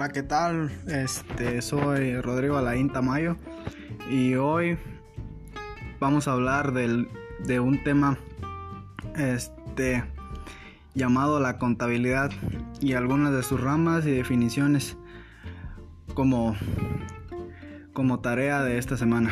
Hola, ¿qué tal? Este, soy Rodrigo Alain Tamayo y hoy vamos a hablar del, de un tema este, llamado la contabilidad y algunas de sus ramas y definiciones como, como tarea de esta semana.